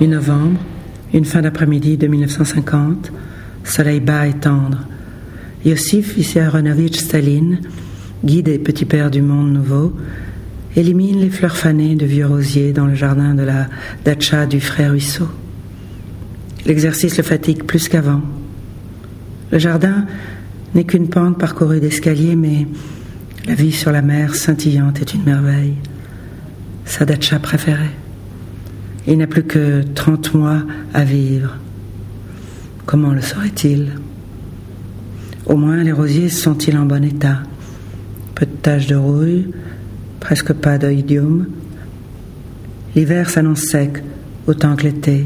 Mi-novembre, une fin d'après-midi de 1950, soleil bas et tendre. Yossif Vissarionovitch Staline, guide des petits pères du monde nouveau, élimine les fleurs fanées de vieux rosiers dans le jardin de la dacha du frère Ruisseau. L'exercice le fatigue plus qu'avant. Le jardin n'est qu'une pente parcourue d'escaliers, mais la vie sur la mer scintillante est une merveille. Sa dacha préférée. Il n'a plus que 30 mois à vivre. Comment le saurait-il? Au moins les rosiers sont-ils en bon état? Peu de taches de rouille, presque pas d'oïdium. L'hiver s'annonce sec, autant que l'été.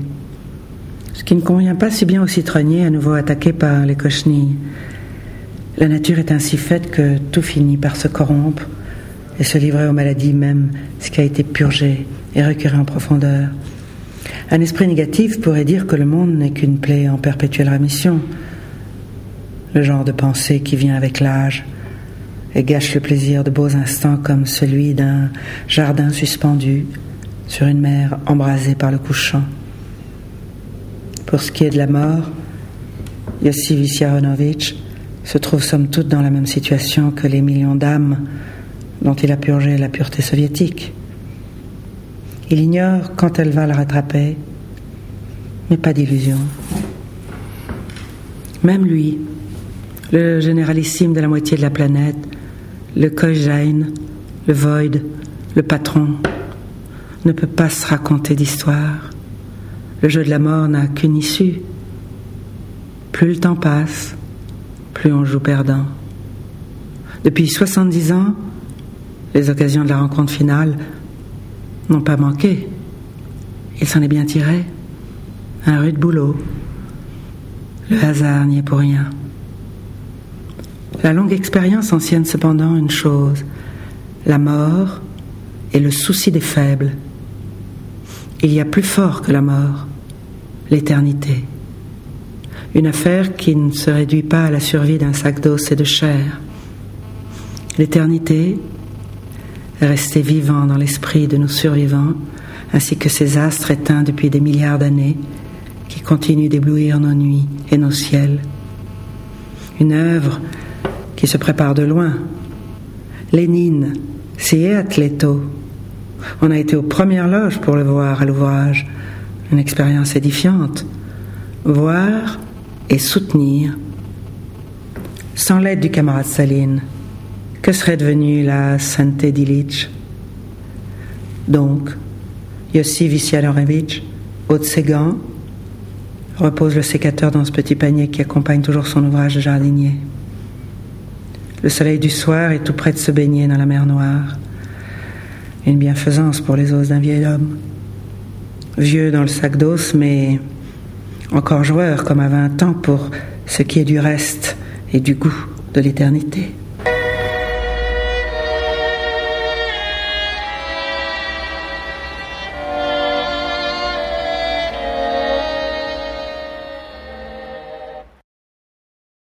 Ce qui ne convient pas si bien aux citronniers à nouveau attaqués par les cochenilles. La nature est ainsi faite que tout finit par se corrompre et se livrer aux maladies même, ce qui a été purgé et recueilli en profondeur. Un esprit négatif pourrait dire que le monde n'est qu'une plaie en perpétuelle rémission, le genre de pensée qui vient avec l'âge et gâche le plaisir de beaux instants comme celui d'un jardin suspendu sur une mer embrasée par le couchant. Pour ce qui est de la mort, Yossi Vissarionovitch se trouve somme toute dans la même situation que les millions d'âmes dont il a purgé la pureté soviétique. Il ignore quand elle va le rattraper, mais pas d'illusion. Même lui, le généralissime de la moitié de la planète, le Kojain, le Void, le patron, ne peut pas se raconter d'histoire. Le jeu de la mort n'a qu'une issue. Plus le temps passe, plus on joue perdant. Depuis 70 ans, les occasions de la rencontre finale n'ont pas manqué. Il s'en est bien tiré. Un rude boulot. Le hasard n'y est pour rien. La longue expérience ancienne cependant une chose, la mort et le souci des faibles. Il y a plus fort que la mort, l'éternité. Une affaire qui ne se réduit pas à la survie d'un sac d'os et de chair. L'éternité, rester vivant dans l'esprit de nos survivants, ainsi que ces astres éteints depuis des milliards d'années, qui continuent d'éblouir nos nuits et nos ciels. Une œuvre qui se prépare de loin. Lénine, c'est Atleto. On a été aux premières loges pour le voir à l'ouvrage. Une expérience édifiante. Voir et soutenir. Sans l'aide du camarade Saline, que serait devenue la santé d'Illich Donc, Yossi ses gants, repose le sécateur dans ce petit panier qui accompagne toujours son ouvrage de jardinier. Le soleil du soir est tout près de se baigner dans la mer Noire. Une bienfaisance pour les os d'un vieil homme. Vieux dans le sac d'os, mais encore joueur comme à vingt ans pour ce qui est du reste et du goût de l'éternité.